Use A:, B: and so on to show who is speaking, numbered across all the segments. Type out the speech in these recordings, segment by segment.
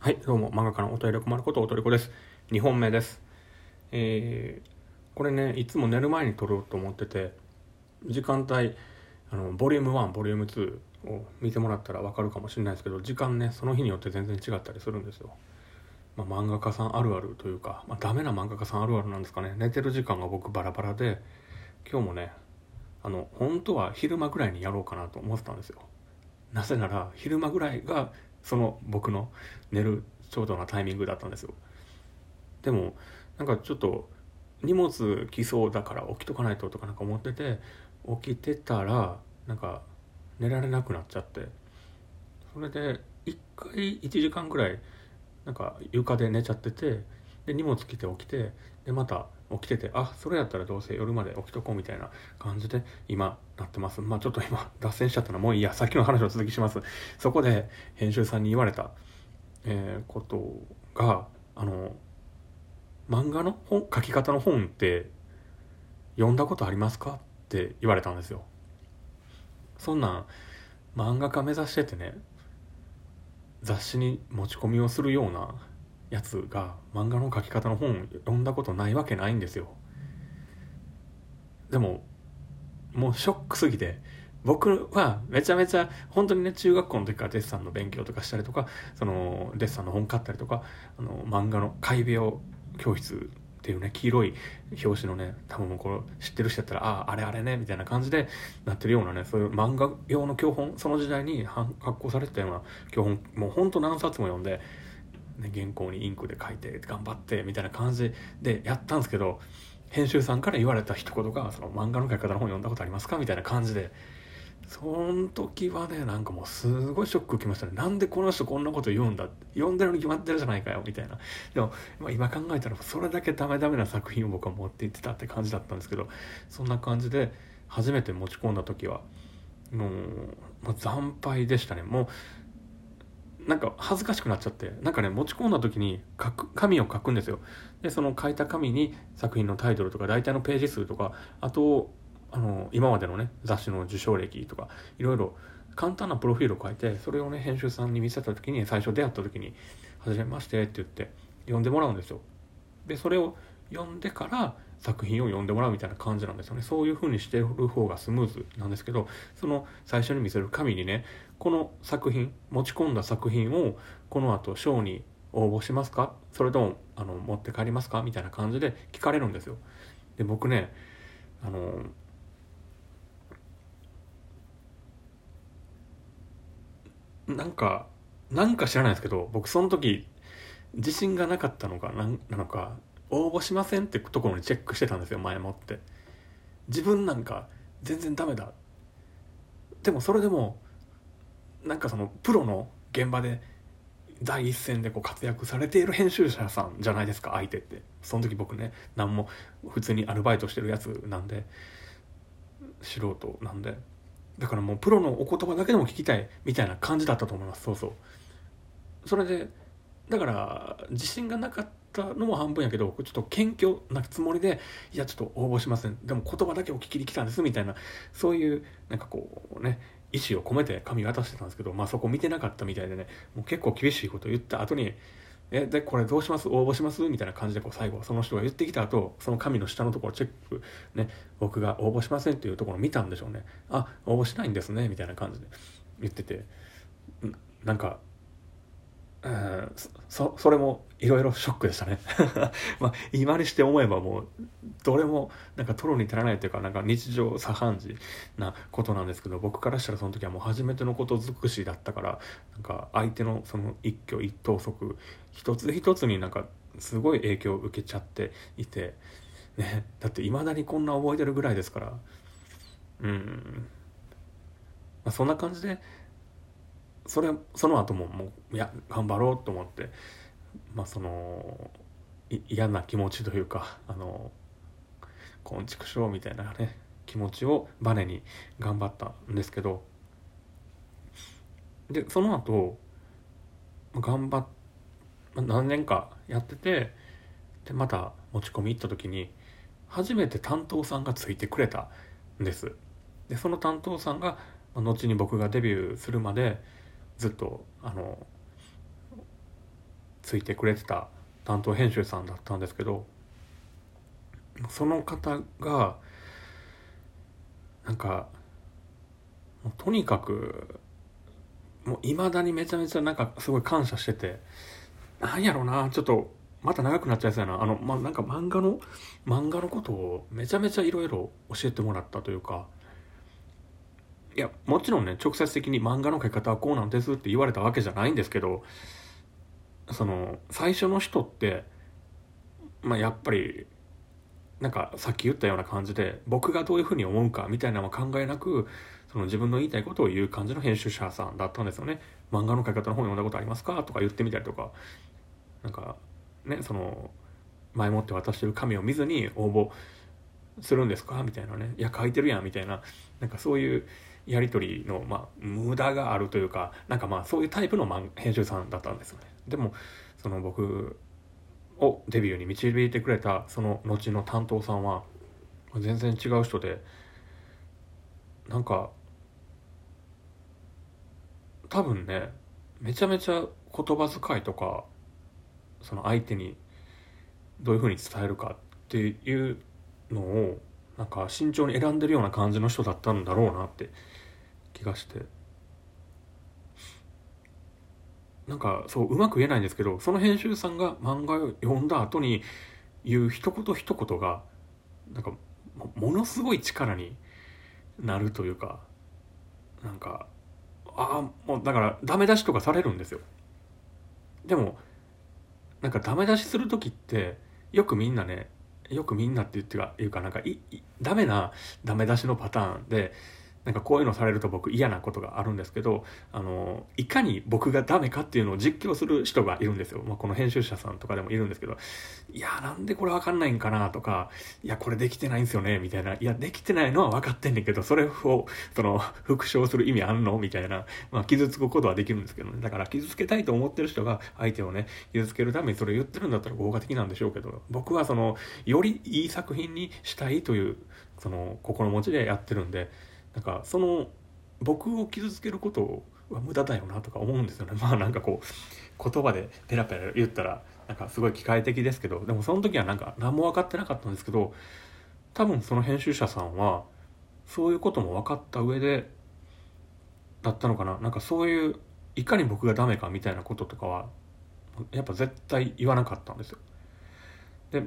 A: はい、どうも、漫画家のお便り困ることおとりこです。2本目です。えー、これね、いつも寝る前に撮ろうと思ってて、時間帯、あの、ボリューム1、ボリューム2を見てもらったらわかるかもしれないですけど、時間ね、その日によって全然違ったりするんですよ。まあ、漫画家さんあるあるというか、まあ、ダメな漫画家さんあるあるなんですかね。寝てる時間が僕バラバラで、今日もね、あの、本当は昼間ぐらいにやろうかなと思ってたんですよ。なぜなら、昼間ぐらいがその僕の寝るちょうどなタイミングだったんですよ。でもなんかちょっと荷物来そうだから起きとかないととかなんか思ってて起きてたらなんか寝られなくなっちゃって。それで1回1時間ぐらいなんか床で寝ちゃっててで荷物来て起きてでまた起きててあそれやったらどうせ夜まで起きとこうみたいな感じで今なってます。まあちょっと今 脱線しちゃったの。はもういいや。さっきの話を続きします。そこで編集さんに言われた、えー、ことがあの漫画の本書き方の本って読んだことありますかって言われたんですよ。そんなん漫画家目指しててね雑誌に持ち込みをするようなやつが漫画の描き方の本読んだことないわけないんですよ。でももうショックすぎて僕はめちゃめちゃ本当にね中学校の時からデッサンの勉強とかしたりとかそのデッサンの本買ったりとかあの漫画の怪病教室っていうね黄色い表紙のね多分これ知ってる人やったらあああれあれねみたいな感じでなってるようなねそういう漫画用の教本その時代に発行されてたような教本もうほんと何冊も読んでね、原稿にインクで書いて頑張ってみたいな感じでやったんですけど編集さんから言われた一言が「その漫画の書き方の本読んだことありますか?」みたいな感じでその時はねなんかもうすごいショック受けましたね。なんでこの人こんなこと言うんだ読んでるに決まってるじゃないかよ。みたいな。でも、まあ、今考えたらそれだけダメダメな作品を僕は持って行ってたって感じだったんですけどそんな感じで初めて持ち込んだ時はもう、まあ、惨敗でしたね。もうなんか恥ずかしくなっちゃってなんかね持ち込んだ時に書く紙を書くんですよ。でその書いた紙に作品のタイトルとか大体のページ数とかあとあの今までのね雑誌の受賞歴とかいろいろ簡単なプロフィールを書いてそれをね編集さんに見せた時に最初出会った時に「はじめまして」って言って読んでもらうんですよ。でそれを読んでから作品を読んでもらうみたいな感じなんですよね。そういう風にしてる方がスムーズなんですけどその最初に見せる紙にねこの作品持ち込んだ作品をこの後賞に応募しますか？それともあの持って帰りますか？みたいな感じで聞かれるんですよ。で僕ねあのなんかなんか知らないですけど僕その時自信がなかったのかなんなのか応募しませんってところにチェックしてたんですよ前もって。自分なんか全然ダメだ。でもそれでもなんかそのプロの現場で第一線でこう活躍されている編集者さんじゃないですか相手って。その時僕ね何も普通にアルバイトしてるやつなんで素人なんで。だからもうプロのお言葉だけでも聞きたいみたいな感じだったと思います。そうそう。それでだから自信がなかったのも半分やけどちょっと謙虚なつもりでいやちょっと応募しません。でも言葉だけお聞きに来たんですみたいなそういうなんかこうね意思を込めて紙渡してたんですけど、まあ、そこ見てなかったみたいでねもう結構厳しいことを言った後に「えでこれどうします？応募します?」みたいな感じでこう最後その人が言ってきた後その紙の下のところチェックね僕が応募しませんっていうところを見たんでしょうね「あ応募しないんですね」みたいな感じで言っててなんかうんそそれもいろいろショックでしたね。まあ今にして思えばもうどれもなんかトロに足らないというかなんか日常茶飯事なことなんですけど僕からしたらその時はもう初めてのこと尽くしだったからなんか相手のその一挙一投足一つ一つになんかすごい影響を受けちゃっていて、ね、だっていまだにこんな覚えてるぐらいですから。うん、まあ、そんな感じでそれその後ももういや頑張ろうと思ってまあその嫌な気持ちというかあのこんちくしょうみたいなね気持ちをバネに頑張ったんですけどでその後頑張っ何年かやっててでまた持ち込み行った時に初めて担当さんがついてくれたんです。でその担当さんが後に僕がデビューするまでずっとあのついてくれてた担当編集さんだったんですけどその方がなんかもうとにかくもういまだにめちゃめちゃなんかすごい感謝しててなんやろうなちょっとまた長くなっちゃいそうやな。あの、まあ、なんか漫画の漫画のことをめちゃめちゃいろいろ教えてもらったというかいやもちろんね直接的に漫画の描き方はこうなんですって言われたわけじゃないんですけどその最初の人ってまあやっぱりなんかさっき言ったような感じで僕がどういうふうに思うかみたいなのは考えなくその自分の言いたいことを言う感じの編集者さんだったんですよね。漫画の描き方の本読んだことありますかとか言ってみたりとか。なんかねその前もって渡してる紙を見ずに応募するんですかみたいなね。いや書いてるやんみたいな。なんかそういうやり取りの、まあ、無駄があるというかなんかまあそういうタイプの編集さんだったんですよね。でもその僕をデビューに導いてくれたその後の担当さんは全然違う人でなんか多分ねめちゃめちゃ言葉遣いとかその相手にどういうふうに伝えるかっていうのをなんか慎重に選んでるような感じの人だったんだろうなって気がして。なんかそううまく言えないんですけどその編集さんが漫画を読んだ後に言う一言一言がなんかものすごい力になるというかなんかああもうだからダメ出しとかされるんですよ。でもなんかダメ出しする時ってよくみんなねよくみんなって言ってかいうかなんかいいダメなダメ出しのパターンでなんかこういうのされると僕嫌なことがあるんですけどあのいかに僕がダメかっていうのを実況する人がいるんですよ、まあ、この編集者さんとかでもいるんですけどいやなんでこれ分かんないんかなとかいやこれできてないんですよねみたいな。いやできてないのは分かってんねんけどそれをその復唱する意味あんのみたいな、まあ、傷つくことはできるんですけどね。だから傷つけたいと思ってる人が相手をね傷つけるためにそれ言ってるんだったら合法的なんでしょうけど僕はそのよりいい作品にしたいというその心持ちでやってるんでなんかその僕を傷つけることは無駄だよなとか思うんですよね まあなんかこう言葉でペラペラ言ったらなんかすごい機械的ですけどでもその時はなんか何も分かってなかったんですけど多分その編集者さんはそういうことも分かった上でだったのかななんかそういういかに僕がダメかみたいなこととかはやっぱ絶対言わなかったんですよ。で、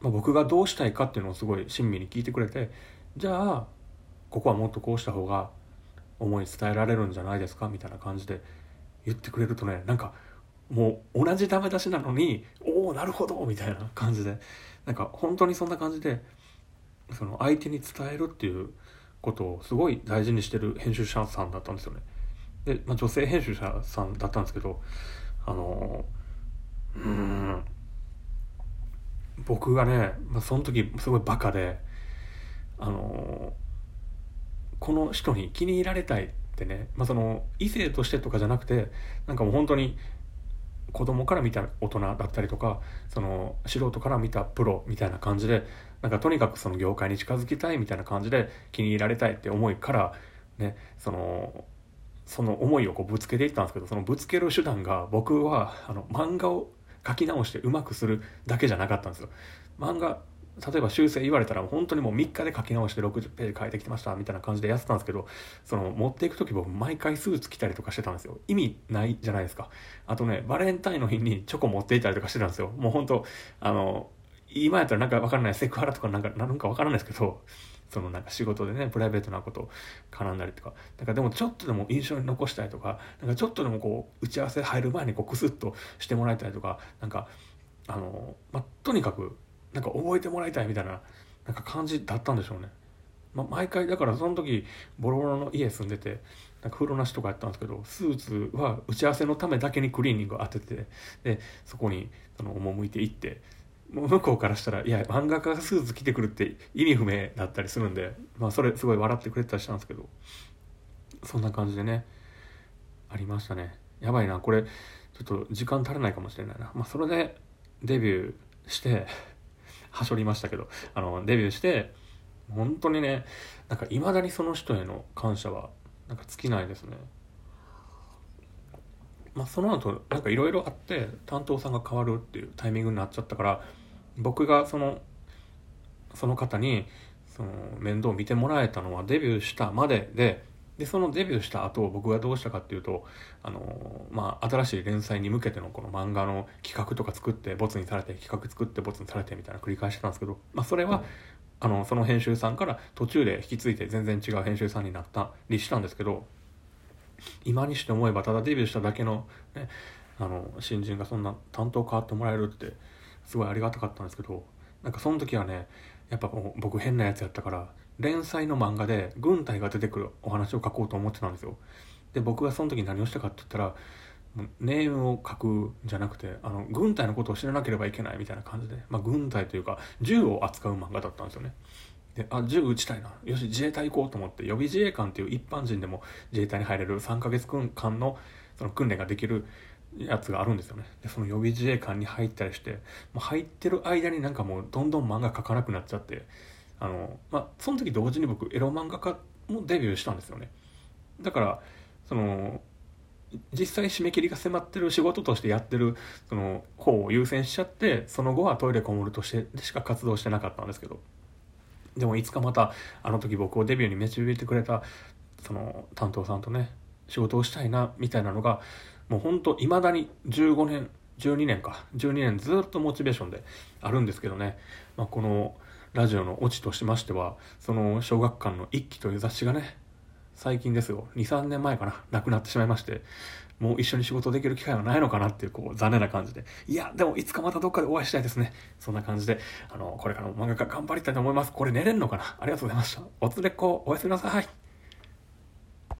A: まあ、僕がどうしたいかっていうのをすごい親身に聞いてくれてじゃあここはもっとこうした方が思い伝えられるんじゃないですか？みたいな感じで言ってくれるとねなんかもう同じダメ出しなのにおおなるほど！みたいな感じで。なんか本当にそんな感じでその相手に伝えるっていうことをすごい大事にしてる編集者さんだったんですよね。で、まあ、女性編集者さんだったんですけどあのうん僕がね、まあ、その時すごいバカであのこの人に気に入られたいってね、まあ、その異性としてとかじゃなくてなんかもう本当に子供から見た大人だったりとかその素人から見たプロみたいな感じでなんかとにかくその業界に近づきたいみたいな感じで気に入られたいって思いからねそのその思いをこうぶつけていったんですけどそのぶつける手段が僕はあの漫画を書き直してうまくするだけじゃなかったんですよ。漫画例えば修正言われたら本当にもう3日で書き直して60ページ書いてきてましたみたいな感じでやってたんですけどその持っていく時僕毎回スーツ着たりとかしてたんですよ。意味ないじゃないですか。あとねバレンタインの日にチョコ持っていたりとかしてたんですよ。もう本当あの今やったらなんか分からないセクハラとかなんかなんか分からないですけどそのなんか仕事でねプライベートなこと絡んだりとか。なんかでもちょっとでも印象に残したいとかなんかちょっとでもこう打ち合わせ入る前にこうクスッとしてもらいたいとかなんかあの、まあ、とにかくなんか覚えてもらいたいみたいななんか感じだったんでしょうね。まあ毎回だからその時ボロボロの家住んでてなんか風呂なしとかやったんですけどスーツは打ち合わせのためだけにクリーニングを当ててでそこにその赴いて行ってもう向こうからしたらいや漫画家がスーツ着てくるって意味不明だったりするんで、まあ、それすごい笑ってくれたりしたんですけどそんな感じでねありましたねやばいなこれちょっと時間足らないかもしれないなまあそれでデビューしてはしょりましたけど、あの、デビューして、本当にね、なんか未だにその人への感謝は、なんか尽きないですね。まあ、その後なんかいろいろあって担当さんが変わるっていうタイミングになっちゃったから僕がそのその方にその面倒を見てもらえたのはデビューしたまでででそのデビューした後僕がどうしたかっていうとあの、まあ、新しい連載に向けてのこの漫画の企画とか作ってボツにされて企画作ってボツにされてみたいな繰り返してたんですけど、まあ、それは、あのその編集さんから途中で引き継いで全然違う編集さんになったりしたんですけど今にして思えばただデビューしただけの,、ね、あの新人がそんな担当変わってもらえるってすごいありがたかったんですけどなんかその時はねやっぱ僕変なやつやったから連載の漫画で軍隊が出てくるお話を書こうと思ってたんですよ。で僕がその時何をしたかって言ったらネームを書くんじゃなくてあの軍隊のことを知らなければいけないみたいな感じで、まあ、軍隊というか銃を扱う漫画だったんですよね。であ銃撃ちたいな。よし自衛隊行こうと思って予備自衛官っていう一般人でも自衛隊に入れる3ヶ月間のその訓練ができるやつがあるんですよね。でその予備自衛官に入ったりしてもう入ってる間になんかもうどんどん漫画描かなくなっちゃってあのまあその時同時に僕エロ漫画家もデビューしたんですよね。だからその実際締め切りが迫ってる仕事としてやってるその方を優先しちゃってその後はトイレこもるとしてでしか活動してなかったんですけど。でもいつかまたあの時僕をデビューに導いてくれたその担当さんとね仕事をしたいなみたいなのがもうほんといまだに15年12年か。12年ずっとモチベーションであるんですけどね、まあ、このラジオのオチとしましてはその小学館の一期という雑誌がね最近ですよ。23年前かな。なくなってしまいましてもう一緒に仕事できる機会はないのかなっていうこう残念な感じで。いやでもいつかまたどっかでお会いしたいですね。そんな感じであのこれからも漫画家頑張りたいと思います。これ寝れんのかな。ありがとうございました。おつれっこおやすみなさい。